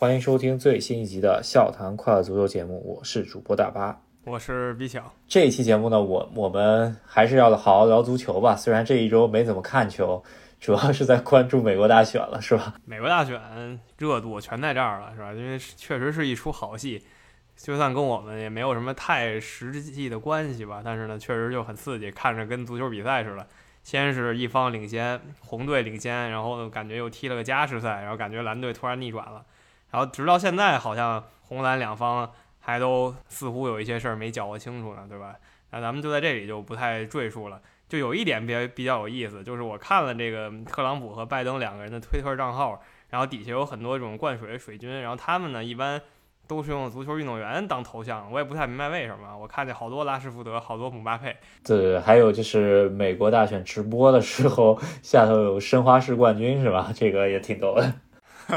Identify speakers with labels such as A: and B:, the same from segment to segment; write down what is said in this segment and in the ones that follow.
A: 欢迎收听最新一集的《笑谈快乐足球》节目，我是主播大巴，
B: 我是比巧。
A: 这一期节目呢，我我们还是要好好聊足球吧。虽然这一周没怎么看球，主要是在关注美国大选了，是吧？
B: 美国大选热度全在这儿了，是吧？因为确实是一出好戏，就算跟我们也没有什么太实际的关系吧，但是呢，确实就很刺激，看着跟足球比赛似的。先是一方领先，红队领先，然后感觉又踢了个加时赛，然后感觉蓝队突然逆转了。然后直到现在，好像红蓝两方还都似乎有一些事儿没搅和清楚呢，对吧？那咱们就在这里就不太赘述了。就有一点比比较有意思，就是我看了这个特朗普和拜登两个人的推特账号，然后底下有很多这种灌水水军，然后他们呢一般都是用足球运动员当头像，我也不太明白为什么。我看见好多拉什福德，好多姆巴佩。
A: 对，还有就是美国大选直播的时候，下头有申花式冠军是吧？这个也挺逗的。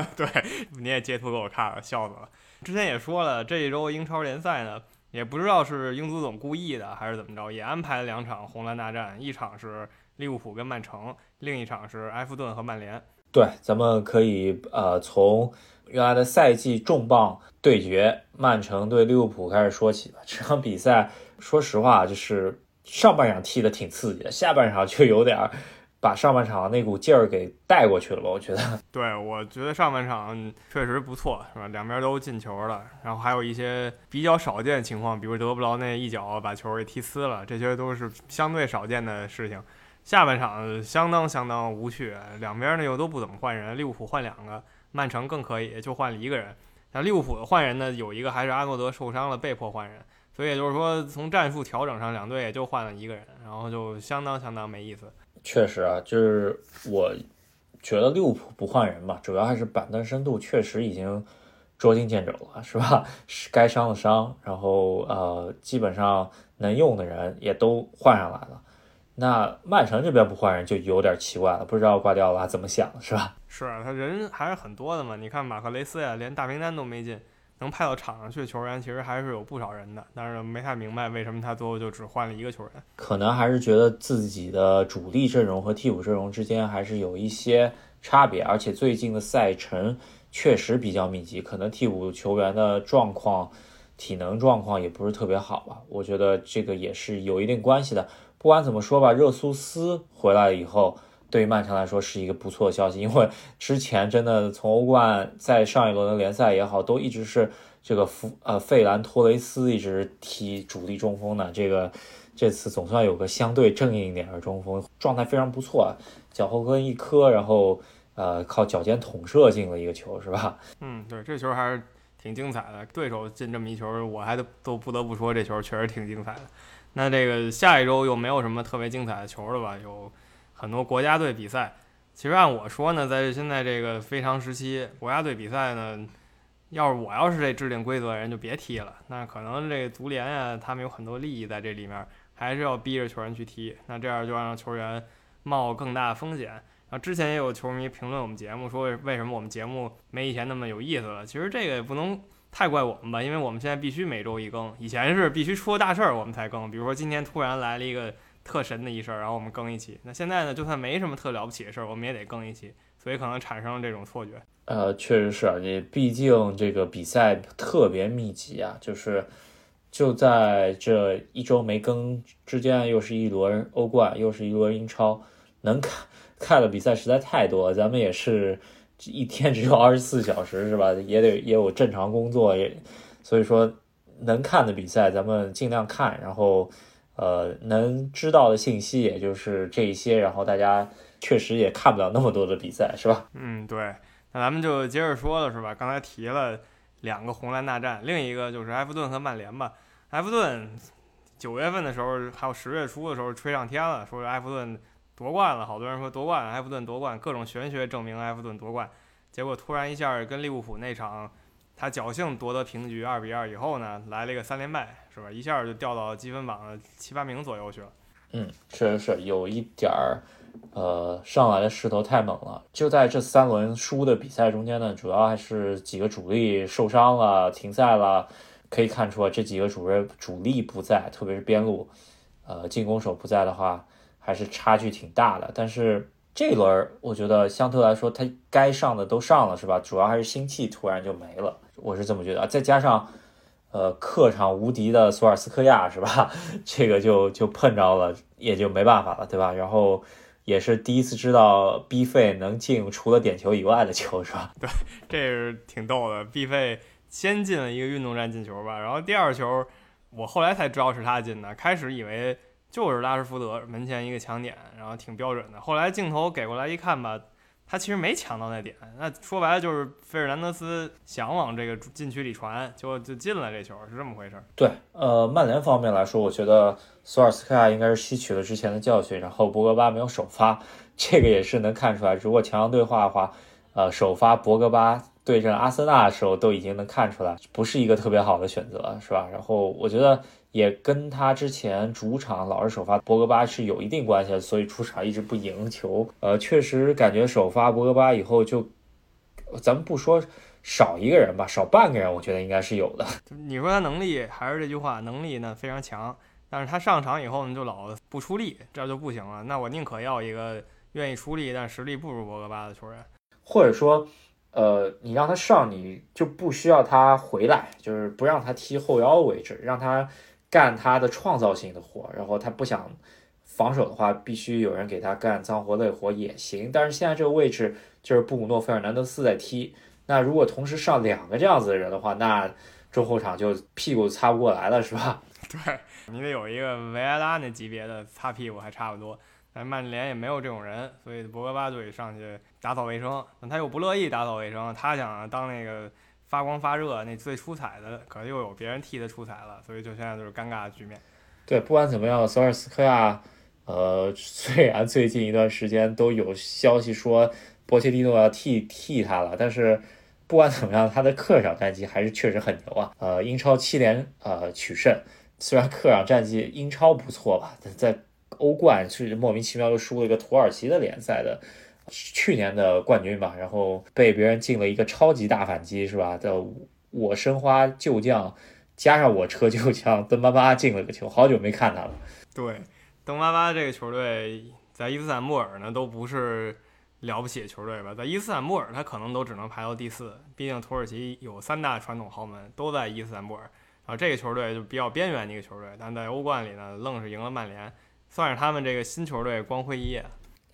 B: 对，你也截图给我看了，笑死了。之前也说了，这一周英超联赛呢，也不知道是英足总故意的还是怎么着，也安排了两场红蓝大战，一场是利物浦跟曼城，另一场是埃弗顿和曼联。
A: 对，咱们可以呃从原来的赛季重磅对决曼城对利物浦开始说起吧。这场比赛，说实话，就是上半场踢的挺刺激的，下半场就有点。把上半场那股劲儿给带过去了吧？我觉得，
B: 对，我觉得上半场确实不错，是吧？两边都进球了，然后还有一些比较少见的情况，比如德布劳那一脚把球给踢呲了，这些都是相对少见的事情。下半场相当相当无趣，两边呢又都不怎么换人，利物浦换两个，曼城更可以，就换了一个人。那利物浦的换人呢，有一个还是阿诺德受伤了，被迫换人，所以也就是说从战术调整上，两队也就换了一个人，然后就相当相当没意思。
A: 确实啊，就是我觉得利物浦不换人吧，主要还是板凳深度确实已经捉襟见肘了，是吧？是该伤的伤，然后呃，基本上能用的人也都换上来了。那曼城这边不换人就有点奇怪了，不知道瓜迪奥拉怎么想，是吧？
B: 是啊，他人还是很多的嘛。你看马克雷斯呀，连大名单都没进。能派到场上去的球员其实还是有不少人的，但是没太明白为什么他最后就只换了一个球员。
A: 可能还是觉得自己的主力阵容和替补阵容之间还是有一些差别，而且最近的赛程确实比较密集，可能替补球员的状况、体能状况也不是特别好吧。我觉得这个也是有一定关系的。不管怎么说吧，热苏斯回来以后。对于曼城来说是一个不错的消息，因为之前真的从欧冠在上一轮的联赛也好，都一直是这个弗呃费兰托雷斯一直踢主力中锋的，这个这次总算有个相对正硬一点的中锋，状态非常不错，脚后跟一磕，然后呃靠脚尖捅射进了一个球，是吧？
B: 嗯，对，这球还是挺精彩的。对手进这么一球，我还得都不得不说这球确实挺精彩的。那这个下一周又没有什么特别精彩的球了吧？有。很多国家队比赛，其实按我说呢，在现在这个非常时期，国家队比赛呢，要是我要是这制定规则的人，就别踢了。那可能这个足联呀，他们有很多利益在这里面，还是要逼着球员去踢。那这样就让球员冒更大的风险。啊，之前也有球迷评论我们节目，说为什么我们节目没以前那么有意思了？其实这个也不能太怪我们吧，因为我们现在必须每周一更，以前是必须出了大事儿我们才更。比如说今天突然来了一个。特神的一事儿，然后我们更一期。那现在呢，就算没什么特了不起的事儿，我们也得更一期，所以可能产生了这种错觉。
A: 呃，确实是，你毕竟这个比赛特别密集啊，就是就在这一周没更之间，又是一轮欧冠，又是一轮英超，能看看的比赛实在太多了。咱们也是一天只有二十四小时，是吧？也得也有正常工作，也所以说能看的比赛咱们尽量看，然后。呃，能知道的信息也就是这一些，然后大家确实也看不了那么多的比赛，是吧？
B: 嗯，对。那咱们就接着说了，是吧？刚才提了两个红蓝大战，另一个就是埃弗顿和曼联吧。埃弗顿九月份的时候，还有十月初的时候吹上天了，说埃弗顿夺冠了，好多人说夺冠，埃弗顿夺冠，各种玄学证明埃弗顿夺冠。结果突然一下跟利物浦那场。他侥幸夺得平局，二比二以后呢，来了一个三连败，是吧？一下就掉到积分榜的七八名左右去了。
A: 嗯，确实是有一点儿，呃，上来的势头太猛了。就在这三轮输的比赛中间呢，主要还是几个主力受伤了、停赛了。可以看出，这几个主任主力不在，特别是边路，呃，进攻手不在的话，还是差距挺大的。但是这一轮我觉得相对来说他该上的都上了，是吧？主要还是心气突然就没了，我是这么觉得。再加上，呃，客场无敌的索尔斯克亚，是吧？这个就就碰着了，也就没办法了，对吧？然后也是第一次知道 B 费能进除了点球以外的球，是吧？
B: 对，这是挺逗的。B 费先进了一个运动战进球吧，然后第二球我后来才知道是他进的，开始以为。就是拉什福德门前一个抢点，然后挺标准的。后来镜头给过来一看吧，他其实没抢到那点。那说白了就是费尔南德斯想往这个禁区里传，就就进了这球，是这么回事。
A: 对，呃，曼联方面来说，我觉得索尔斯克亚应该是吸取了之前的教训，然后博格巴没有首发，这个也是能看出来。如果强强对话的话，呃，首发博格巴对阵阿森纳的时候，都已经能看出来不是一个特别好的选择，是吧？然后我觉得。也跟他之前主场老是首发博格巴是有一定关系的，所以出场一直不赢球。呃，确实感觉首发博格巴以后就，咱们不说少一个人吧，少半个人，我觉得应该是有的。
B: 你说他能力还是这句话，能力呢非常强，但是他上场以后呢就老不出力，这就不行了。那我宁可要一个愿意出力但实力不如博格巴的球员，
A: 或者说，呃，你让他上，你就不需要他回来，就是不让他踢后腰位置，让他。干他的创造性的活，然后他不想防守的话，必须有人给他干脏活累活也行。但是现在这个位置就是布鲁诺·费尔南德斯在踢，那如果同时上两个这样子的人的话，那中后场就屁股擦不过来了，是吧？
B: 对你得有一个维埃拉那级别的擦屁股还差不多，但曼联也没有这种人，所以博格巴就得上去打扫卫生。但他又不乐意打扫卫生，他想当那个。发光发热，那最出彩的，可能又有别人替他出彩了，所以就现在就是尴尬的局面。
A: 对，不管怎么样，索尔斯克亚，呃，虽然最近一段时间都有消息说波切蒂诺要替替他了，但是不管怎么样，他的客场战绩还是确实很牛啊。呃，英超七连呃取胜，虽然客场战绩英超不错吧，但在欧冠是莫名其妙又输了一个土耳其的联赛的。去年的冠军吧，然后被别人进了一个超级大反击，是吧？的我申花旧将加上我车旧将登巴巴进了个球，好久没看他了。
B: 对，登巴巴这个球队在伊斯坦布尔呢都不是了不起的球队吧？在伊斯坦布尔他可能都只能排到第四，毕竟土耳其有三大传统豪门都在伊斯坦布尔，然后这个球队就比较边缘的一个球队，但在欧冠里呢愣是赢了曼联，算是他们这个新球队光辉一页。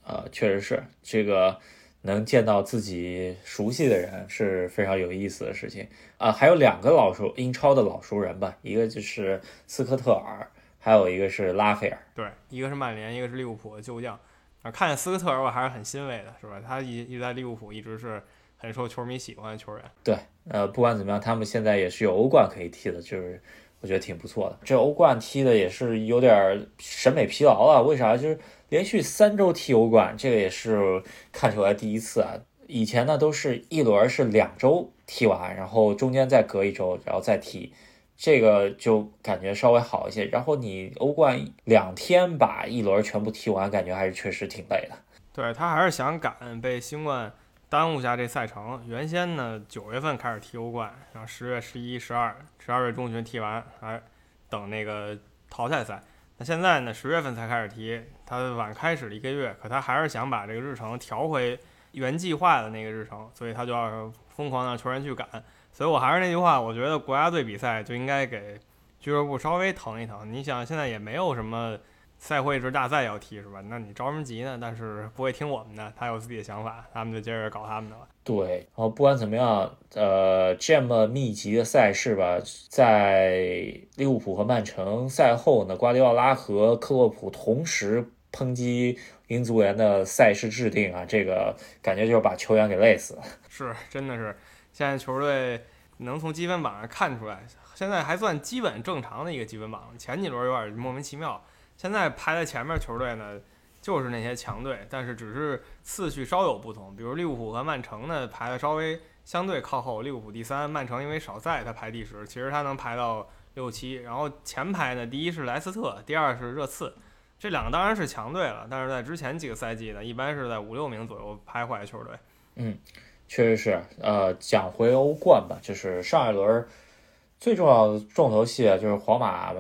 A: 呃，确实是这个能见到自己熟悉的人是非常有意思的事情啊。还有两个老熟英超的老熟人吧，一个就是斯科特尔，还有一个是拉斐尔。
B: 对，一个是曼联，一个是利物浦的旧将。啊，看见斯科特尔我还是很欣慰的，是吧？他一一直在利物浦一直是很受球迷喜欢的球员。
A: 对，呃，不管怎么样，他们现在也是有欧冠可以踢的，就是我觉得挺不错的。这欧冠踢的也是有点审美疲劳了，为啥？就是。连续三周踢欧冠，这个也是看出来第一次啊！以前呢都是一轮是两周踢完，然后中间再隔一周，然后再踢，这个就感觉稍微好一些。然后你欧冠两天把一轮全部踢完，感觉还是确实挺累的。
B: 对他还是想赶被新冠耽误下这赛程。原先呢九月份开始踢欧冠，然后十月、十一、十二、十二月中旬踢完，还等那个淘汰赛。那现在呢？十月份才开始踢，他晚开始了一个月，可他还是想把这个日程调回原计划的那个日程，所以他就要疯狂让球员去赶。所以我还是那句话，我觉得国家队比赛就应该给俱乐部稍微腾一腾。你想，现在也没有什么。赛会制大赛要踢是吧？那你着什么急呢？但是不会听我们的，他有自己的想法，他们就接着搞他们的了。
A: 对，然后不管怎么样，呃，这么密集的赛事吧，在利物浦和曼城赛后呢，瓜迪奥拉和克洛普同时抨击英足联的赛事制定啊，这个感觉就是把球员给累死了。
B: 是，真的是，现在球队能从积分榜上看出来，现在还算基本正常的一个积分榜，前几轮有点莫名其妙。现在排在前面球队呢，就是那些强队，但是只是次序稍有不同。比如利物浦和曼城呢，排的稍微相对靠后，利物浦第三，曼城因为少赛，他排第十，其实他能排到六七。然后前排呢，第一是莱斯特，第二是热刺，这两个当然是强队了，但是在之前几个赛季呢，一般是在五六名左右徘徊球队。
A: 嗯，确实是。呃，讲回欧冠吧，就是上一轮最重要的重头戏，就是皇马。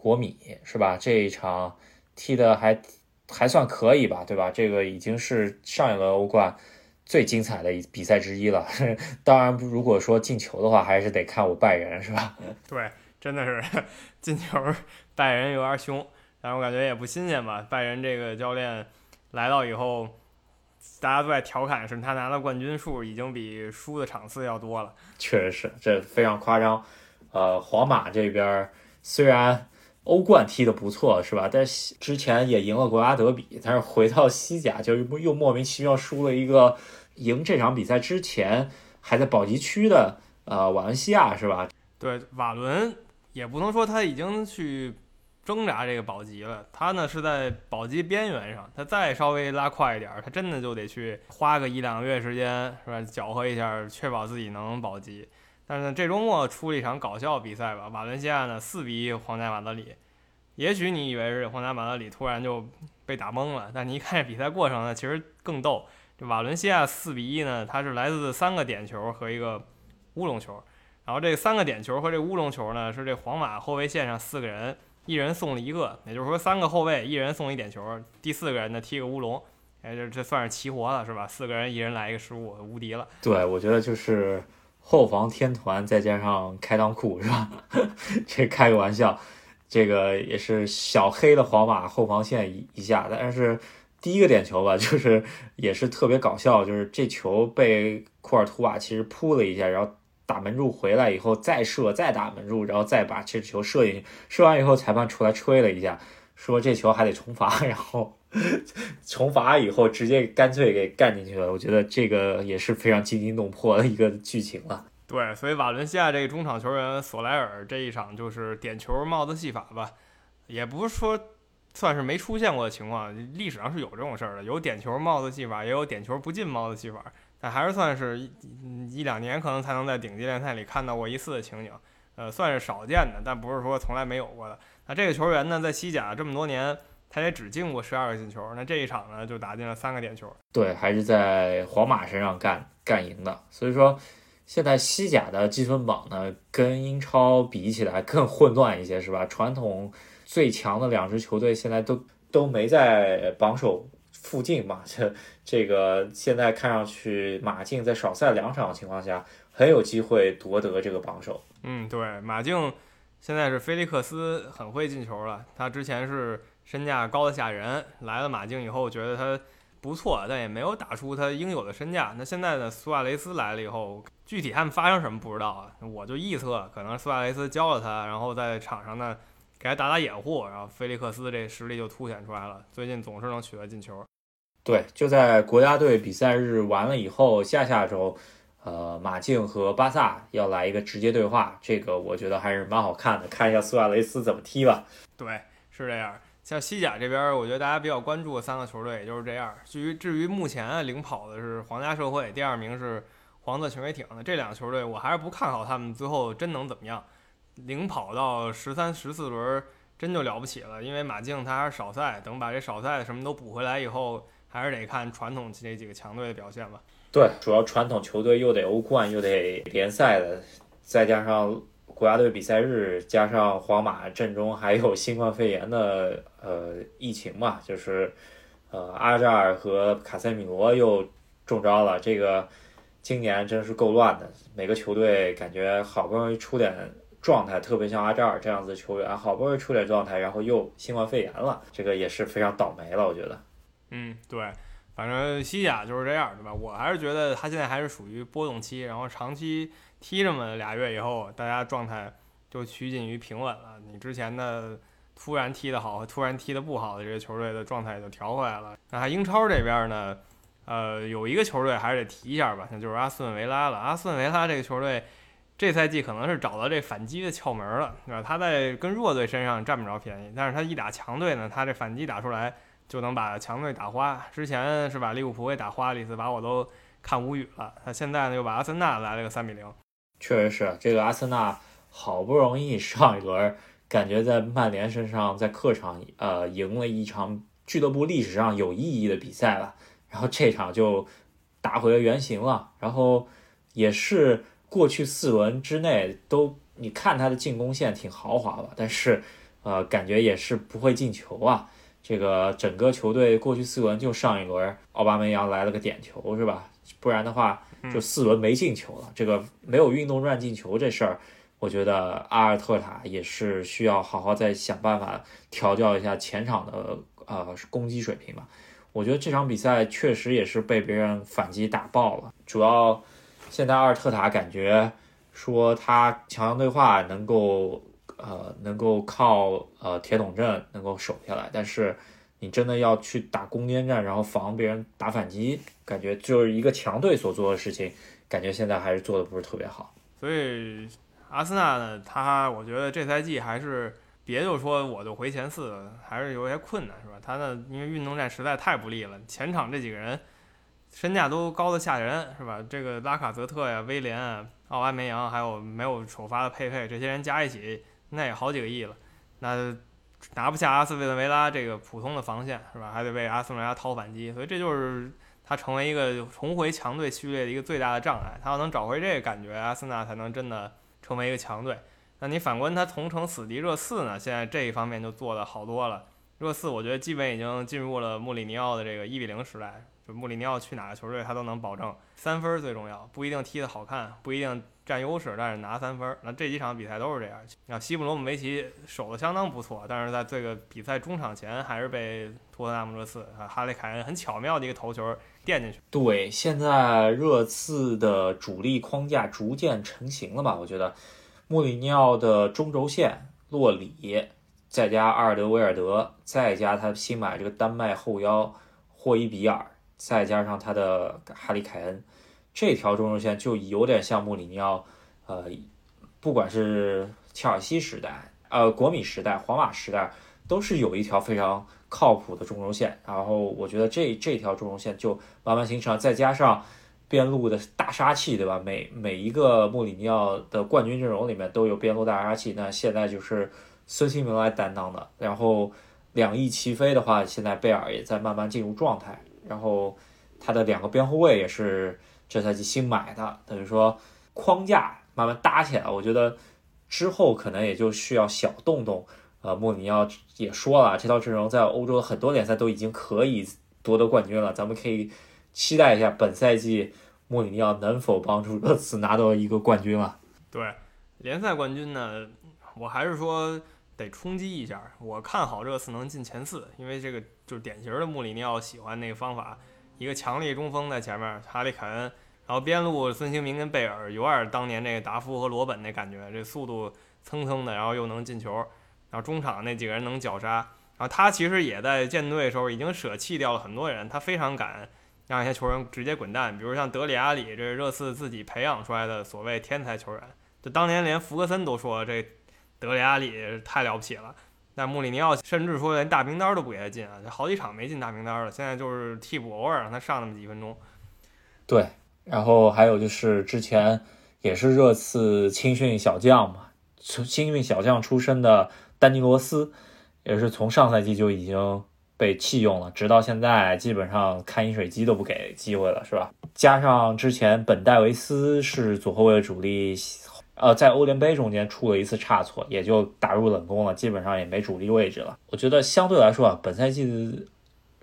A: 国米是吧？这一场踢的还还算可以吧，对吧？这个已经是上一轮欧冠最精彩的比赛之一了。当然，如果说进球的话，还是得看我拜仁，是吧？
B: 对，真的是 进球拜仁有点凶，但是我感觉也不新鲜吧。拜仁这个教练来到以后，大家都在调侃，是他拿的冠军数已经比输的场次要多了。
A: 确实是，这非常夸张。呃，皇马这边虽然。欧冠踢得不错是吧？但是之前也赢了国家德比，但是回到西甲就又莫名其妙输了一个。赢这场比赛之前还在保级区的呃瓦伦西亚是吧？
B: 对，瓦伦也不能说他已经去挣扎这个保级了，他呢是在保级边缘上，他再稍微拉快一点，他真的就得去花个一两个月时间是吧？搅和一下，确保自己能保级。但是这周末出了一场搞笑比赛吧，瓦伦西亚呢四比一皇家马德里。也许你以为是皇家马德里突然就被打懵了，但你一看比赛过程呢，其实更逗。这瓦伦西亚四比一呢，它是来自三个点球和一个乌龙球。然后这三个点球和这乌龙球呢，是这皇马后卫线上四个人一人送了一个，也就是说三个后卫一人送一点球，第四个人呢踢个乌龙。哎，这这算是齐活了是吧？四个人一人来一个失误，无敌了。
A: 对，我觉得就是。后防天团再加上开裆裤是吧？这开个玩笑，这个也是小黑的皇马后防线一一下，但是第一个点球吧，就是也是特别搞笑，就是这球被库尔图瓦其实扑了一下，然后打门柱回来以后再射再打门柱，然后再把这球射进去，射完以后裁判出来吹了一下，说这球还得重罚，然后。重罚以后，直接干脆给干进去了。我觉得这个也是非常惊心动魄的一个剧情了。
B: 对，所以瓦伦西亚这个中场球员索莱尔这一场就是点球帽子戏法吧，也不是说算是没出现过的情况，历史上是有这种事儿的，有点球帽子戏法，也有点球不进帽子戏法，但还是算是一一两年可能才能在顶级联赛里看到过一次的情景，呃，算是少见的，但不是说从来没有过的。那这个球员呢，在西甲这么多年。他也只进过十二个进球，那这一场呢就打进了三个点球。
A: 对，还是在皇马身上干干赢的。所以说，现在西甲的积分榜呢，跟英超比起来更混乱一些，是吧？传统最强的两支球队现在都都没在榜首附近嘛。这这个现在看上去，马竞在少赛两场的情况下，很有机会夺得这个榜首。
B: 嗯，对，马竞现在是菲利克斯很会进球了，他之前是。身价高的吓人，来了马竞以后觉得他不错，但也没有打出他应有的身价。那现在呢？苏亚雷斯来了以后，具体他们发生什么不知道啊？我就臆测，可能苏亚雷斯教了他，然后在场上呢给他打打掩护，然后菲利克斯这实力就凸显出来了。最近总是能取得进球。
A: 对，就在国家队比赛日完了以后，下下周，呃，马竞和巴萨要来一个直接对话，这个我觉得还是蛮好看的，看一下苏亚雷斯怎么踢吧。
B: 对，是这样。像西甲这边，我觉得大家比较关注的三个球队也就是这样。至于至于目前领跑的是皇家社会，第二名是黄色潜水艇的这两个球队，我还是不看好他们最后真能怎么样。领跑到十三、十四轮真就了不起了，因为马竞他还是少赛，等把这少赛什么都补回来以后，还是得看传统这几个强队的表现吧。
A: 对，主要传统球队又得欧冠又得联赛的，再加上。国家队比赛日加上皇马阵中还有新冠肺炎的呃疫情嘛，就是呃阿扎尔和卡塞米罗又中招了，这个今年真是够乱的。每个球队感觉好不容易出点状态，特别像阿扎尔这样子球员，好不容易出点状态，然后又新冠肺炎了，这个也是非常倒霉了，我觉得。
B: 嗯，对，反正西甲就是这样，对吧？我还是觉得他现在还是属于波动期，然后长期。踢这么俩月以后，大家状态就趋近于平稳了。你之前的突然踢得好和突然踢得不好的这些球队的状态就调回来了。那英超这边呢，呃，有一个球队还是得提一下吧，那就是阿斯顿维拉了。阿斯顿维拉这个球队这赛季可能是找到这反击的窍门了，对吧？他在跟弱队身上占不着便宜，但是他一打强队呢，他这反击打出来就能把强队打花。之前是把利物浦给打花了一次，把我都看无语了。他现在呢又把阿森纳来了个三比零。
A: 确实是这个阿森纳好不容易上一轮 感觉在曼联身上在客场呃赢了一场俱乐部历史上有意义的比赛了，然后这场就打回了原形了，然后也是过去四轮之内都你看他的进攻线挺豪华吧，但是呃感觉也是不会进球啊，这个整个球队过去四轮就上一轮奥巴梅扬来了个点球是吧？不然的话就四轮没进球了。这个没有运动乱进球这事儿，我觉得阿尔特塔也是需要好好再想办法调教一下前场的呃攻击水平吧。我觉得这场比赛确实也是被别人反击打爆了，主要现在阿尔特塔感觉说他强强对话能够。呃，能够靠呃铁桶阵能够守下来，但是你真的要去打攻坚战，然后防别人打反击，感觉就是一个强队所做的事情，感觉现在还是做的不是特别好。
B: 所以阿森纳呢，他我觉得这赛季还是别就说我就回前四，还是有些困难，是吧？他呢，因为运动战实在太不利了，前场这几个人身价都高的吓人，是吧？这个拉卡泽特呀、威廉、奥巴梅扬，还有没有首发的佩佩，这些人加一起。那也好几个亿了，那拿不下阿斯顿维拉这个普通的防线是吧？还得为阿斯顿维拉掏反击，所以这就是他成为一个重回强队序列的一个最大的障碍。他要能找回这个感觉，阿森纳才能真的成为一个强队。那你反观他同城死敌热刺呢？现在这一方面就做的好多了。热刺我觉得基本已经进入了穆里尼奥的这个一比零时代，穆里尼奥去哪个球队他都能保证三分最重要，不一定踢得好看，不一定。占优势，但是拿三分。那这几场比赛都是这样。那西布罗姆维奇守的相当不错，但是在这个比赛中场前还是被托特纳姆热刺啊哈利凯恩很巧妙的一个头球垫进去。
A: 对，现在热刺的主力框架逐渐成型了吧？我觉得穆里尼奥的中轴线洛里，再加阿尔德维尔德，再加他新买这个丹麦后腰霍伊比尔，再加上他的哈利凯恩。这条中轴线就有点像穆里尼奥，呃，不管是切尔西时代、呃国米时代、皇马时代，都是有一条非常靠谱的中轴线。然后我觉得这这条中轴线就慢慢形成，再加上边路的大杀器，对吧？每每一个穆里尼奥的冠军阵容里面都有边路大杀器。那现在就是孙兴慜来担当的。然后两翼齐飞的话，现在贝尔也在慢慢进入状态。然后他的两个边后卫也是。这赛季新买的，等于说框架慢慢搭起来，我觉得之后可能也就需要小动动。呃，穆里尼奥也说了，这套阵容在欧洲很多联赛都已经可以夺得冠军了，咱们可以期待一下本赛季穆里尼奥能否帮助热刺拿到一个冠军了。
B: 对，联赛冠军呢，我还是说得冲击一下。我看好热刺能进前四，因为这个就是典型的穆里尼奥喜欢那个方法。一个强力中锋在前面，哈里凯恩，然后边路孙兴民跟贝尔，有点当年那个达夫和罗本那感觉，这速度蹭蹭的，然后又能进球，然后中场那几个人能绞杀，然后他其实也在建队的时候已经舍弃掉了很多人，他非常敢让一些球员直接滚蛋，比如像德里阿里，这是热刺自己培养出来的所谓天才球员，就当年连福格森都说这德里阿里太了不起了。但穆里尼奥甚至说连大名单都不给他进啊，好几场没进大名单了。现在就是替补，偶尔让他上那么几分钟。
A: 对，然后还有就是之前也是热刺青训小将嘛，青训小将出身的丹尼罗斯，也是从上赛季就已经被弃用了，直到现在基本上看饮水机都不给机会了，是吧？加上之前本戴维斯是左后卫的主力。呃，在欧联杯中间出了一次差错，也就打入冷宫了，基本上也没主力位置了。我觉得相对来说啊，本赛季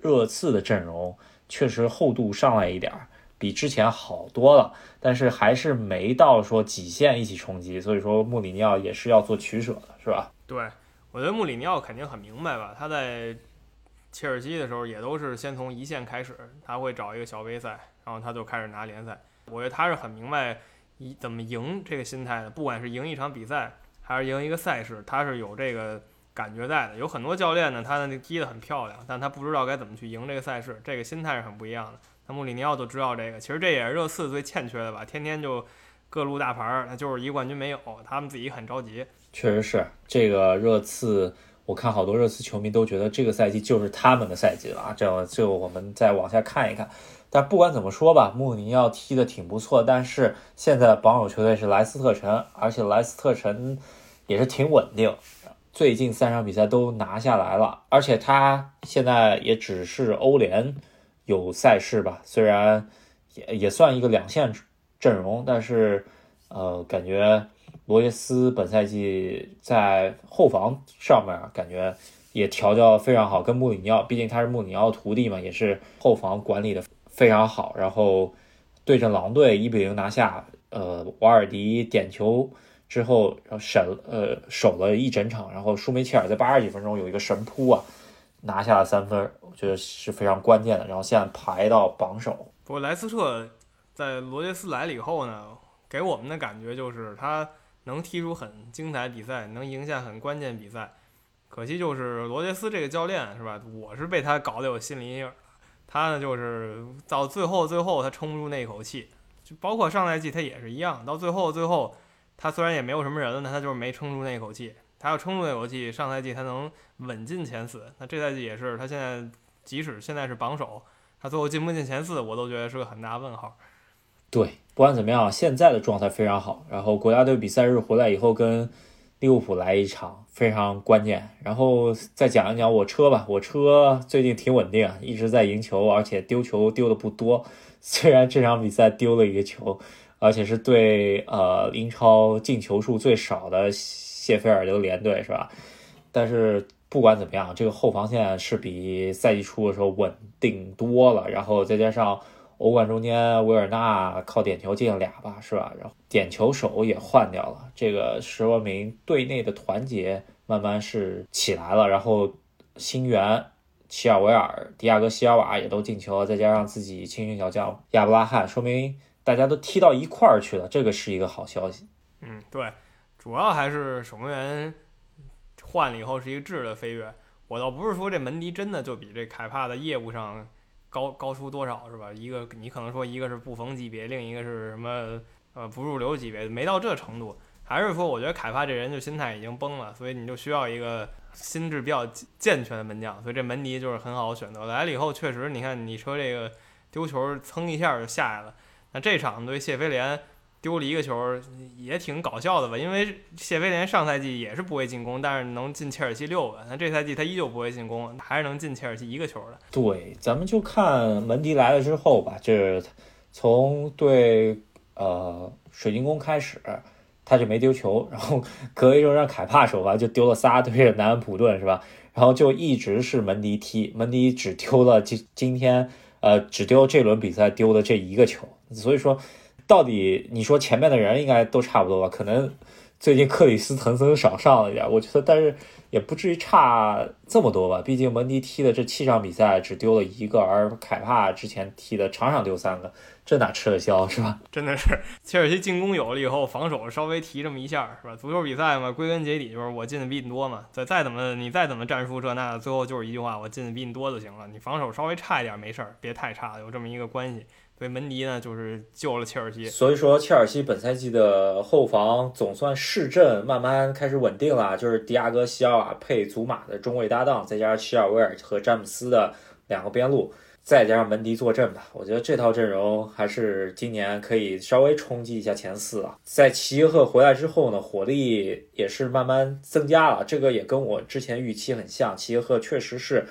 A: 热刺的阵容确实厚度上来一点儿，比之前好多了，但是还是没到说极限一起冲击。所以说穆里尼奥也是要做取舍的，是吧？
B: 对，我觉得穆里尼奥肯定很明白吧。他在切尔西的时候也都是先从一线开始，他会找一个小杯赛，然后他就开始拿联赛。我觉得他是很明白。一怎么赢这个心态的，不管是赢一场比赛，还是赢一个赛事，他是有这个感觉在的。有很多教练呢，他那踢得很漂亮，但他不知道该怎么去赢这个赛事，这个心态是很不一样的。那穆里尼奥就知道这个，其实这也是热刺最欠缺的吧，天天就各路大牌儿，他就是一冠军没有，他们自己很着急。
A: 确实是这个热刺，我看好多热刺球迷都觉得这个赛季就是他们的赛季了啊。这样就我们再往下看一看。但不管怎么说吧，穆里尼奥踢得挺不错。但是现在榜首球队是莱斯特城，而且莱斯特城也是挺稳定，最近三场比赛都拿下来了。而且他现在也只是欧联有赛事吧，虽然也也算一个两线阵容，但是呃，感觉罗杰斯本赛季在后防上面感觉。也调教非常好，跟穆里尼奥，毕竟他是穆里尼奥徒弟嘛，也是后防管理的非常好。然后对阵狼队一比零拿下，呃，瓦尔迪点球之后，然后审呃守了一整场，然后舒梅切尔在八十几分钟有一个神扑啊，拿下了三分，我觉得是非常关键的。然后现在排到榜首。
B: 不过莱斯特在罗杰斯来了以后呢，给我们的感觉就是他能踢出很精彩比赛，能赢下很关键比赛。可惜就是罗杰斯这个教练是吧？我是被他搞得有心理阴影。他呢就是到最后最后他撑不住那一口气，就包括上赛季他也是一样。到最后最后，他虽然也没有什么人了，但他就是没撑住那一口气。他要撑住那口气，上赛季他能稳进前四。那这赛季也是，他现在即使现在是榜首，他最后进不进前四，我都觉得是个很大问号。
A: 对，不管怎么样，现在的状态非常好。然后国家队比赛日回来以后跟利物浦来一场。非常关键，然后再讲一讲我车吧。我车最近挺稳定，一直在赢球，而且丢球丢的不多。虽然这场比赛丢了一个球，而且是对呃英超进球数最少的谢菲尔德联队，是吧？但是不管怎么样，这个后防线是比赛季初的时候稳定多了。然后再加上。欧冠中间，维尔纳靠点球进了俩吧，是吧？然后点球手也换掉了，这个说明队内的团结慢慢是起来了。然后新援齐尔维尔、迪亚哥西尔瓦也都进球了，再加上自己青训小将亚布拉罕，说明大家都踢到一块儿去了，这个是一个好消息。
B: 嗯，对，主要还是守门员换了以后是一个质的飞跃。我倒不是说这门迪真的就比这凯帕的业务上。高高出多少是吧？一个你可能说一个是布冯级别，另一个是什么呃不入流级别，没到这程度。还是说，我觉得凯帕这人就心态已经崩了，所以你就需要一个心智比较健全的门将。所以这门迪就是很好的选择。来了以后，确实你看你说这个丢球蹭一下就下来了。那这场对谢菲联。丢了一个球也挺搞笑的吧？因为谢菲联上赛季也是不会进攻，但是能进切尔西六个。那这赛季他依旧不会进攻，还是能进切尔西一个球的。
A: 对，咱们就看门迪来了之后吧。就是从对呃水晶宫开始，他就没丢球，然后隔一周让凯帕首发就丢了仨对着南安普顿是吧？然后就一直是门迪踢，门迪只丢了今今天呃只丢这轮比赛丢的这一个球，所以说。到底你说前面的人应该都差不多吧？可能最近克里斯滕森少上了一点，我觉得，但是也不至于差这么多吧。毕竟门迪踢的这七场比赛只丢了一个，而凯帕之前踢的场场丢三个，这哪吃得消是吧？
B: 真的是，切尔西进攻有了以后，防守稍微提这么一下是吧？足球比赛嘛，归根结底就是我进的比你多嘛。再再怎么你再怎么战术这那，最后就是一句话，我进的比你多就行了。你防守稍微差一点没事儿，别太差，有这么一个关系。所以门迪呢，就是救了切尔西。
A: 所以说，切尔西本赛季的后防总算市阵慢慢开始稳定了。就是迪亚哥·西尔瓦配祖马的中卫搭档，再加上齐尔维尔和詹姆斯的两个边路，再加上门迪坐镇吧。我觉得这套阵容还是今年可以稍微冲击一下前四啊。在齐耶赫回来之后呢，火力也是慢慢增加了。这个也跟我之前预期很像。齐耶赫确实是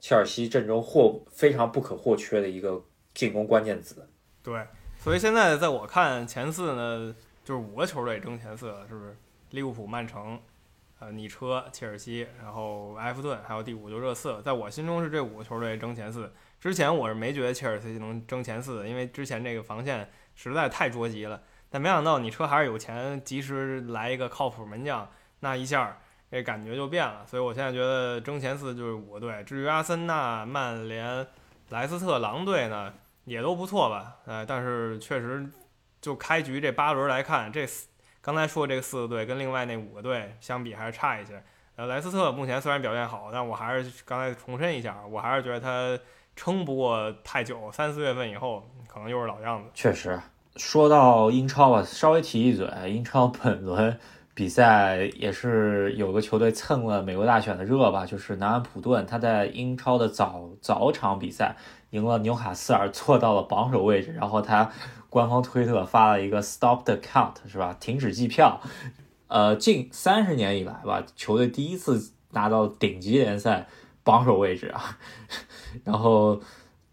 A: 切尔西阵中或非常不可或缺的一个。进攻关键词，
B: 对，所以现在在我看前四呢，就是五个球队争前四了，是不是？利物浦、曼城、呃，你车、切尔西，然后埃弗顿，还有第五就热刺，在我心中是这五个球队争前四。之前我是没觉得切尔西能争前四，因为之前这个防线实在太捉急了。但没想到你车还是有钱，及时来一个靠谱门将，那一下这感觉就变了。所以我现在觉得争前四就是五个队。至于阿森纳、曼联、莱斯特、狼队呢？也都不错吧，呃，但是确实，就开局这八轮来看，这四刚才说这个四个队跟另外那五个队相比还是差一些。呃，莱斯特目前虽然表现好，但我还是刚才重申一下，我还是觉得他撑不过太久，三四月份以后可能又是老样子。
A: 确实，说到英超吧，稍微提一嘴，英超本轮比赛也是有个球队蹭了美国大选的热吧，就是南安普顿，他在英超的早早场比赛。赢了纽卡斯尔，坐到了榜首位置。然后他官方推特发了一个 “Stop the count”，是吧？停止计票。呃，近三十年以来吧，球队第一次拿到顶级联赛榜首位置啊。然后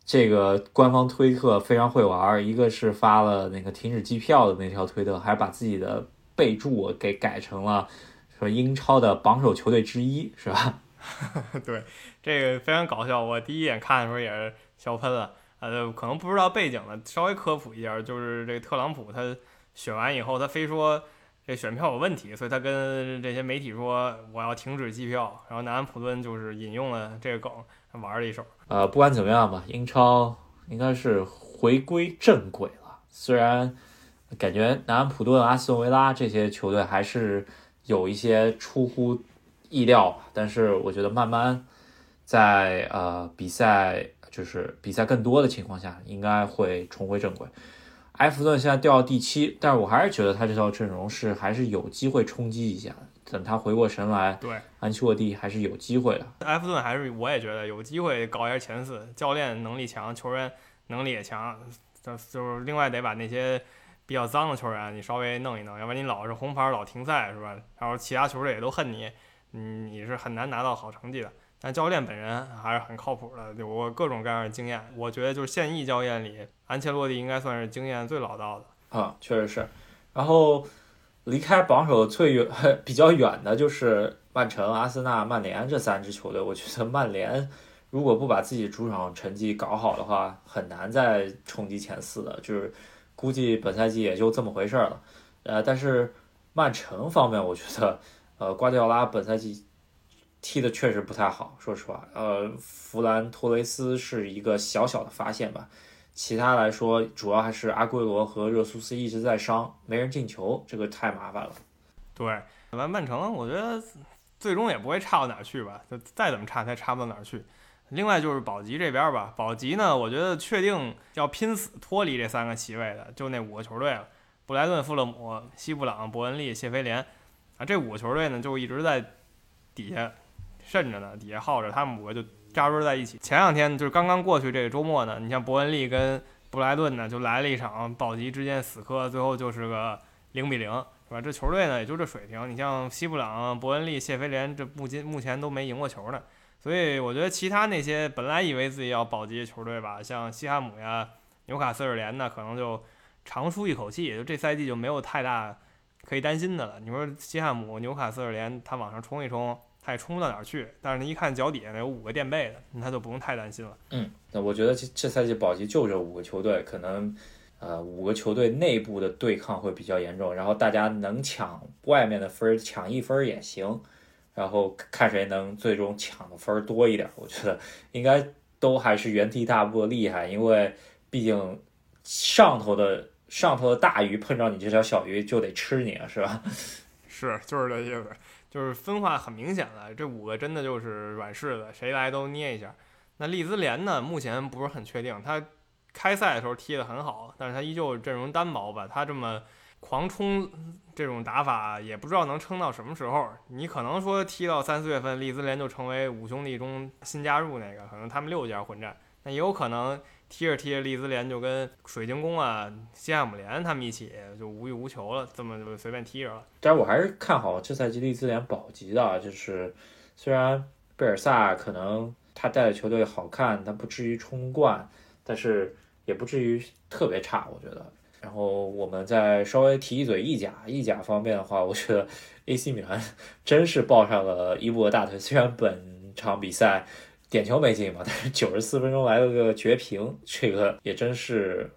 A: 这个官方推特非常会玩，一个是发了那个停止计票的那条推特，还把自己的备注给改成了说英超的榜首球队之一，是吧？
B: 对，这个非常搞笑。我第一眼看的时候也是笑喷了。呃，可能不知道背景的，稍微科普一下，就是这个特朗普他选完以后，他非说这选票有问题，所以他跟这些媒体说我要停止计票。然后南安普顿就是引用了这个梗玩了一手。
A: 呃，不管怎么样吧，英超应该是回归正轨了。虽然感觉南安普顿、阿斯顿维拉这些球队还是有一些出乎意料，但是我觉得慢慢在呃比赛。就是比赛更多的情况下，应该会重回正轨。埃弗顿现在掉到第七，但是我还是觉得他这套阵容是还是有机会冲击一下。等他回过神来，
B: 对
A: 安切洛蒂还是有机会的。
B: 埃弗顿还是我也觉得有机会搞一下前四，教练能力强，球员能力也强，就就是另外得把那些比较脏的球员你稍微弄一弄，要不然你老是红牌老停赛是吧？然后其他球队也都恨你，嗯，你是很难拿到好成绩的。但教练本人还是很靠谱的，有过各种各样的经验。我觉得就是现役教练里，安切洛蒂应该算是经验最老道的
A: 啊，确实是。然后离开榜首最远 比较远的就是曼城、阿森纳、曼联这三支球队。我觉得曼联如果不把自己主场成绩搞好的话，很难再冲击前四的。就是估计本赛季也就这么回事了。呃，但是曼城方面，我觉得呃瓜迪奥拉本赛季。踢的确实不太好，说实话，呃，弗兰托雷斯是一个小小的发现吧，其他来说主要还是阿圭罗和热苏斯一直在伤，没人进球，这个太麻烦了。
B: 对，完曼城，我觉得最终也不会差到哪去吧，就再怎么差，他差不到哪去。另外就是保级这边吧，保级呢，我觉得确定要拼死脱离这三个席位的，就那五个球队了：布莱顿、富勒姆、西布朗、伯恩利、谢菲联。啊，这五个球队呢，就一直在底下。渗着呢，底下耗着，他们五个就扎堆在一起。前两天就是刚刚过去这个周末呢，你像伯恩利跟布莱顿呢，就来了一场保级之间死磕，最后就是个零比零，是吧？这球队呢也就这水平。你像西布朗、伯恩利、谢菲联，这目前目前都没赢过球呢。所以我觉得其他那些本来以为自己要保级的球队吧，像西汉姆呀、纽卡斯尔联呢，可能就长舒一口气，也就这赛季就没有太大可以担心的了。你说西汉姆、纽卡斯尔联，他往上冲一冲。他也冲不到哪儿去，但是他一看脚底下那有五个垫背的，那他就不用太担心了。
A: 嗯，那我觉得这这赛季保级就这五个球队，可能呃五个球队内部的对抗会比较严重，然后大家能抢外面的分抢一分也行，然后看谁能最终抢的分多一点。我觉得应该都还是原地踏步的厉害，因为毕竟上头的上头的大鱼碰着你这条小鱼就得吃你了，是吧？
B: 是，就是这意思。就是分化很明显了，这五个真的就是软柿子，谁来都捏一下。那利兹联呢？目前不是很确定，他开赛的时候踢得很好，但是他依旧阵容单薄吧。他这么狂冲这种打法，也不知道能撑到什么时候。你可能说踢到三四月份，利兹联就成为五兄弟中新加入那个，可能他们六家混战。那也有可能。踢着踢着，利兹联就跟水晶宫啊、西汉姆联他们一起就无欲无求了，这么就随便踢着了。
A: 但是我还是看好这赛季利兹联保级的，就是虽然贝尔萨可能他带的球队好看，他不至于冲冠，但是也不至于特别差，我觉得。然后我们再稍微提一嘴意甲，意甲方面的话，我觉得 AC 米兰 真是抱上了伊布的大腿，虽然本场比赛。点球没进嘛，但是九十四分钟来了个绝平，这个也真是，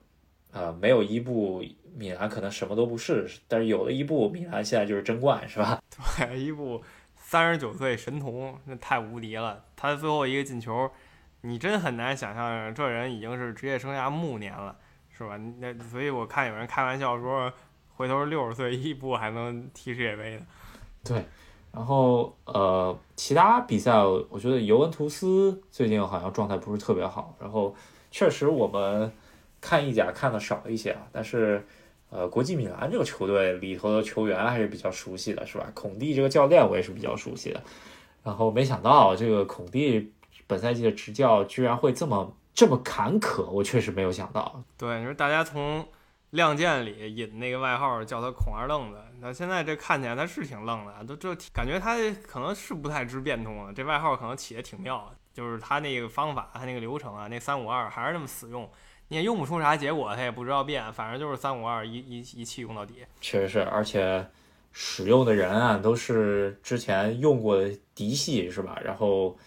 A: 啊，没有伊布，米兰可能什么都不是，但是有了伊布，米兰现在就是争冠，是吧？
B: 对，伊布三十九岁神童，那太无敌了。他最后一个进球，你真很难想象，这人已经是职业生涯暮年了，是吧？那所以我看有人开玩笑说，回头六十岁伊布还能踢世界杯呢。
A: 对。然后呃，其他比赛我觉得尤文图斯最近好像状态不是特别好。然后确实我们看意甲看的少一些啊，但是呃，国际米兰这个球队里头的球员还是比较熟悉的，是吧？孔蒂这个教练我也是比较熟悉的。然后没想到这个孔蒂本赛季的执教居然会这么这么坎坷，我确实没有想到。
B: 对，你说大家从。《亮剑》里引那个外号叫他“孔二愣子”，那现在这看起来他是挺愣的，都这感觉他可能是不太知变通了。这外号可能起的挺妙，就是他那个方法，他那个流程啊，那三五二还是那么死用，你也用不出啥结果，他也不知道变，反正就是三五二一一一气用到底。
A: 确实是，而且使用的人啊，都是之前用过的嫡系，是吧？然后，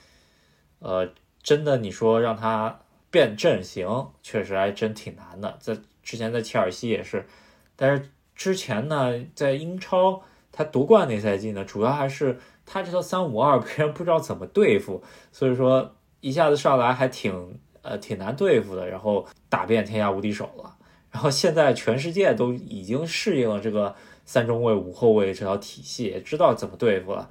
A: 呃，真的你说让他变阵型，确实还真挺难的。这之前在切尔西也是，但是之前呢，在英超他夺冠那赛季呢，主要还是他这套三五二 别人不知道怎么对付，所以说一下子上来还挺呃挺难对付的，然后打遍天下无敌手了。然后现在全世界都已经适应了这个。三中卫五后卫这套体系知道怎么对付了，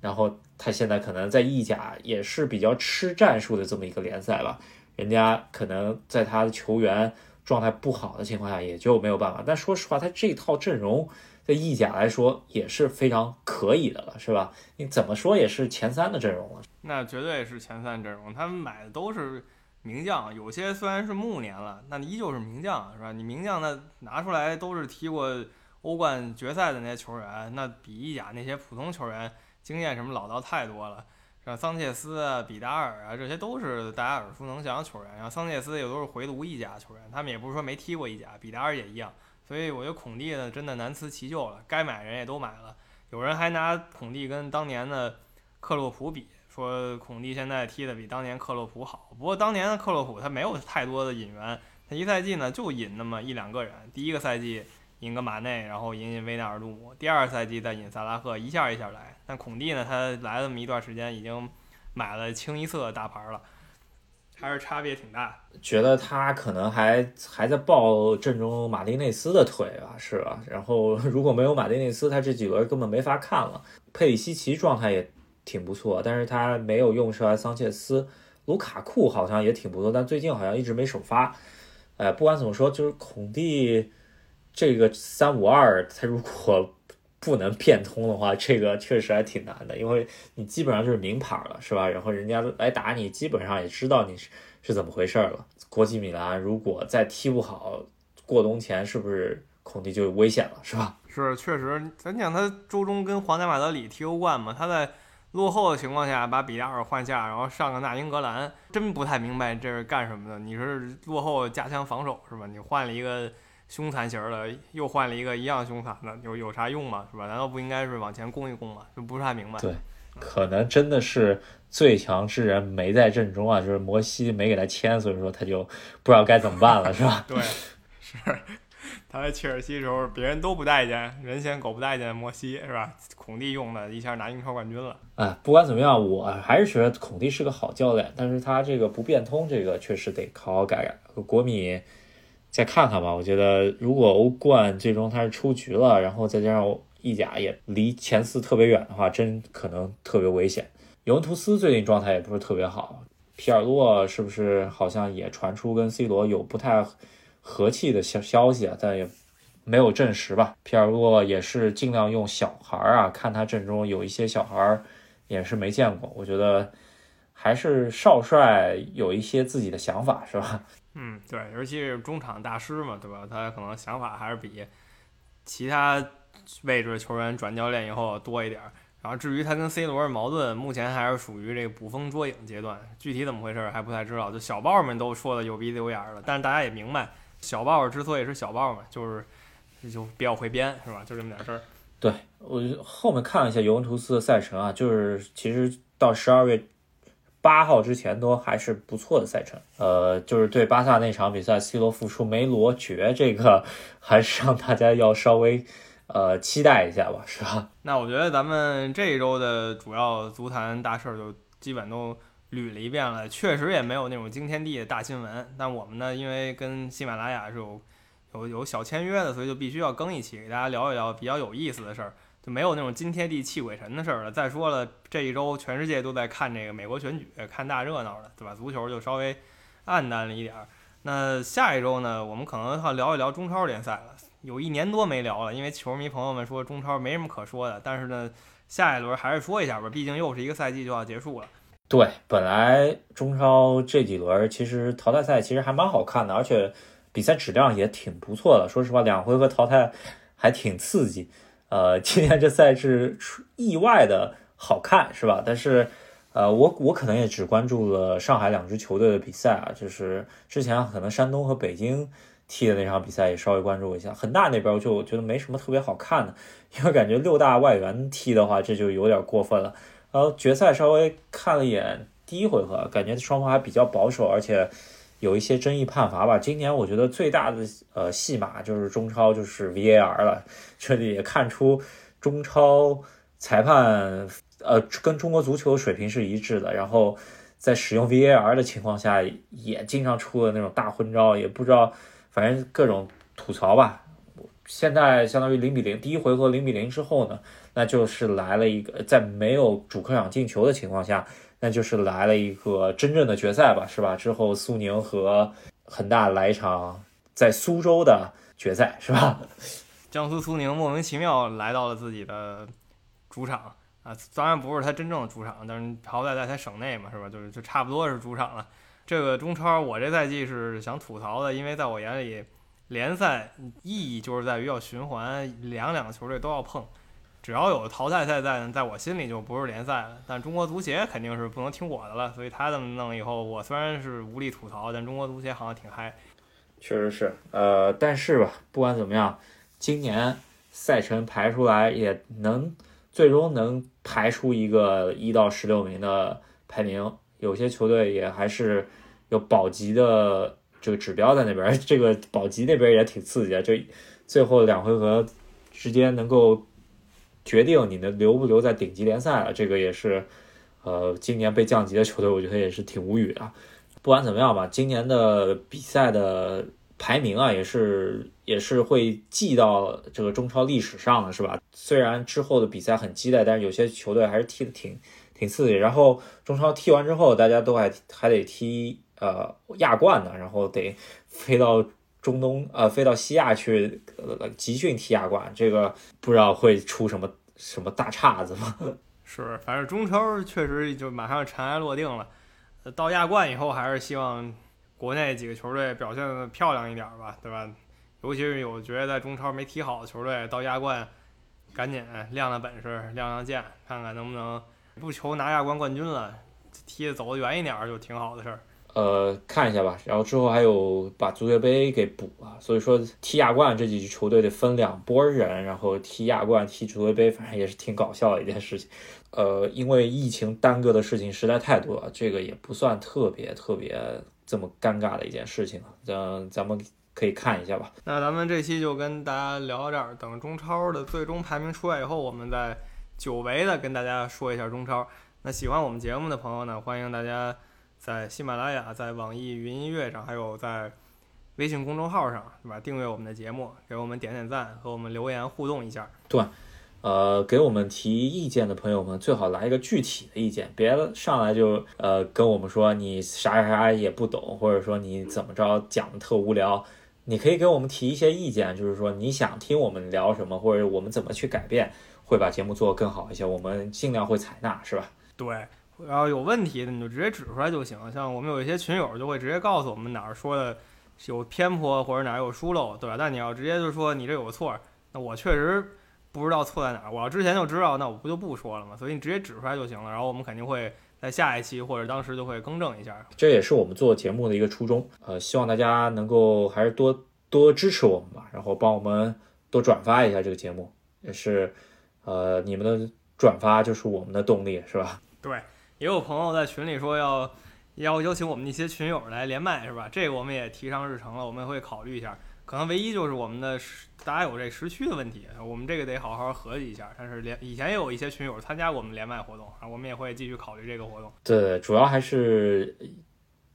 A: 然后他现在可能在意甲也是比较吃战术的这么一个联赛吧，人家可能在他的球员状态不好的情况下也就没有办法。但说实话，他这套阵容在意甲来说也是非常可以的了，是吧？你怎么说也是前三的阵容了。
B: 那绝对是前三阵容，他们买的都是名将，有些虽然是暮年了，那依旧是名将，是吧？你名将那拿出来都是踢过。欧冠决赛的那些球员，那比意甲那些普通球员经验什么老道太多了。像桑切斯啊、比达尔啊，这些都是大家耳熟能详的球员。然后桑切斯也都是回炉意甲球员，他们也不是说没踢过意甲。比达尔也一样。所以我觉得孔蒂呢，真的难辞其咎了。该买人也都买了。有人还拿孔蒂跟当年的克洛普比，说孔蒂现在踢的比当年克洛普好。不过当年的克洛普他没有太多的引援，他一赛季呢就引那么一两个人。第一个赛季。引个马内，然后引引维纳尔杜姆，第二赛季再引萨拉赫，一下一下来。但孔蒂呢，他来这么一段时间，已经买了清一色大牌了，还是差别挺大。
A: 觉得他可能还还在抱阵中马丁内斯的腿吧，是吧？然后如果没有马丁内斯，他这几轮根本没法看了。佩里西奇状态也挺不错，但是他没有用出来桑切斯，卢卡库好像也挺不错，但最近好像一直没首发。哎，不管怎么说，就是孔蒂。这个三五二，他如果不能变通的话，这个确实还挺难的，因为你基本上就是名牌了，是吧？然后人家来打你，基本上也知道你是是怎么回事了。国际米兰如果再踢不好，过冬前是不是孔蒂就危险了，是吧？
B: 是，确实，咱讲他周中跟皇家马德里踢欧冠嘛，他在落后的情况下把比达尔换下，然后上个纳英格兰，真不太明白这是干什么的。你是落后加强防守是吧？你换了一个。凶残型的又换了一个一样凶残的，有有啥用吗？是吧？难道不应该是往前攻一攻吗？就不是太明白。
A: 对，可能真的是最强之人没在阵中啊，就是摩西没给他签，所以说他就不知道该怎么办了，是吧？
B: 对，是他在切尔西的时候，别人都不待见，人嫌狗不待见，摩西是吧？孔蒂用的一下拿英超冠军了。
A: 哎，不管怎么样，我还是觉得孔蒂是个好教练，但是他这个不变通，这个确实得好好改改。国米。再看看吧，我觉得如果欧冠最终他是出局了，然后再加上意甲也离前四特别远的话，真可能特别危险。尤文图斯最近状态也不是特别好，皮尔洛是不是好像也传出跟 C 罗有不太和气的消消息啊？但也没有证实吧。皮尔洛也是尽量用小孩儿啊，看他阵中有一些小孩儿也是没见过，我觉得还是少帅有一些自己的想法，是吧？
B: 嗯，对，尤其是中场大师嘛，对吧？他可能想法还是比其他位置的球员转教练以后多一点儿。然后至于他跟 C 罗的矛盾，目前还是属于这个捕风捉影阶段，具体怎么回事还不太知道。就小报们都说的有鼻子有眼儿的，但是大家也明白，小报之所以是小报嘛，就是就比较会编，是吧？就这么点事儿。
A: 对我后面看了一下尤文图斯的赛程啊，就是其实到十二月。八号之前都还是不错的赛程，呃，就是对巴萨那场比赛，C 罗复出没罗绝，这个 还是让大家要稍微呃期待一下吧，是吧？
B: 那我觉得咱们这一周的主要足坛大事儿就基本都捋了一遍了，确实也没有那种惊天地的大新闻。但我们呢，因为跟喜马拉雅是有有有小签约的，所以就必须要更一期，给大家聊一聊比较有意思的事儿。没有那种惊天地泣鬼神的事儿了。再说了，这一周全世界都在看这个美国选举，看大热闹的，对吧？足球就稍微暗淡了一点儿。那下一周呢，我们可能要聊一聊中超联赛了。有一年多没聊了，因为球迷朋友们说中超没什么可说的。但是呢，下一轮还是说一下吧，毕竟又是一个赛季就要结束了。
A: 对，本来中超这几轮其实淘汰赛其实还蛮好看的，而且比赛质量也挺不错的。说实话，两回合淘汰还挺刺激。呃，今年这赛制出意外的好看，是吧？但是，呃，我我可能也只关注了上海两支球队的比赛啊，就是之前可能山东和北京踢的那场比赛也稍微关注一下。恒大那边就我觉得没什么特别好看的，因为感觉六大外援踢的话，这就有点过分了。然后决赛稍微看了一眼第一回合，感觉双方还比较保守，而且有一些争议判罚吧。今年我觉得最大的呃戏码就是中超就是 VAR 了，这里也看出中超裁判呃跟中国足球水平是一致的，然后在使用 VAR 的情况下，也经常出了那种大昏招，也不知道。反正各种吐槽吧。现在相当于零比零，第一回合零比零之后呢，那就是来了一个在没有主客场进球的情况下，那就是来了一个真正的决赛吧，是吧？之后苏宁和恒大来一场在苏州的决赛，是吧？
B: 江苏苏宁莫名其妙来到了自己的主场啊，当然不是他真正的主场，但是好歹在他省内嘛，是吧？就是就差不多是主场了。这个中超，我这赛季是想吐槽的，因为在我眼里，联赛意义就是在于要循环，两两个球队都要碰，只要有淘汰赛在，在我心里就不是联赛了。但中国足协肯定是不能听我的了，所以他这么弄以后，我虽然是无力吐槽，但中国足协好像挺嗨。
A: 确实是，呃，但是吧，不管怎么样，今年赛程排出来也能最终能排出一个一到十六名的排名，有些球队也还是。有保级的这个指标在那边，这个保级那边也挺刺激的。就最后两回合之间能够决定你能留不留在顶级联赛了，这个也是呃今年被降级的球队，我觉得也是挺无语的。不管怎么样吧，今年的比赛的排名啊，也是也是会记到这个中超历史上的，是吧？虽然之后的比赛很激烈，但是有些球队还是踢的挺挺刺激。然后中超踢完之后，大家都还还得踢。呃，亚冠的，然后得飞到中东，呃，飞到西亚去集训踢亚冠，这个不知道会出什么什么大岔子吗？
B: 是，反正中超确实就马上尘埃落定了。到亚冠以后，还是希望国内几个球队表现的漂亮一点吧，对吧？尤其是有觉得在中超没踢好的球队，到亚冠赶紧亮亮本事，亮亮剑，看看能不能不求拿亚冠冠军了，踢的走得远一点就挺好的事儿。
A: 呃，看一下吧，然后之后还有把足协杯给补了，所以说踢亚冠这几支球队得分两拨人，然后踢亚冠、踢足协杯，反正也是挺搞笑的一件事情。呃，因为疫情耽搁的事情实在太多了，这个也不算特别特别这么尴尬的一件事情了。咱咱们可以看一下吧。
B: 那咱们这期就跟大家聊到这儿，等中超的最终排名出来以后，我们再久违的跟大家说一下中超。那喜欢我们节目的朋友呢，欢迎大家。在喜马拉雅、在网易云音乐上，还有在微信公众号上，对吧？订阅我们的节目，给我们点点赞，和我们留言互动一下。
A: 对，呃，给我们提意见的朋友们，最好来一个具体的意见，别上来就呃跟我们说你啥啥啥也不懂，或者说你怎么着讲的特无聊。你可以给我们提一些意见，就是说你想听我们聊什么，或者我们怎么去改变，会把节目做得更好一些，我们尽量会采纳，是吧？
B: 对。然后有问题的你就直接指出来就行。像我们有一些群友就会直接告诉我们哪儿说的有偏颇或者哪儿有疏漏，对吧？但你要直接就说你这有个错，那我确实不知道错在哪儿。我要之前就知道，那我不就不说了吗？所以你直接指出来就行了。然后我们肯定会在下一期或者当时就会更正一下。
A: 这也是我们做节目的一个初衷。呃，希望大家能够还是多多支持我们吧，然后帮我们多转发一下这个节目，也是呃你们的转发就是我们的动力，是吧？
B: 对。也有朋友在群里说要要邀请我们一些群友来连麦，是吧？这个我们也提上日程了，我们会考虑一下。可能唯一就是我们的大家有这时区的问题，我们这个得好好合计一下。但是连以前也有一些群友参加我们连麦活动啊，我们也会继续考虑这个活动。
A: 对，主要还是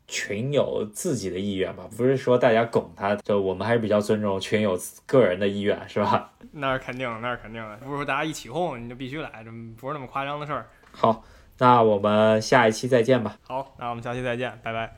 A: 群友自己的意愿吧，不是说大家拱他，就我们还是比较尊重群友个人的意愿，是吧？
B: 那是肯定，那是肯定的，不是说大家一起哄你就必须来，这不是那么夸张的事儿。
A: 好。那我们下一期再见吧。
B: 好，那我们下期再见，拜拜。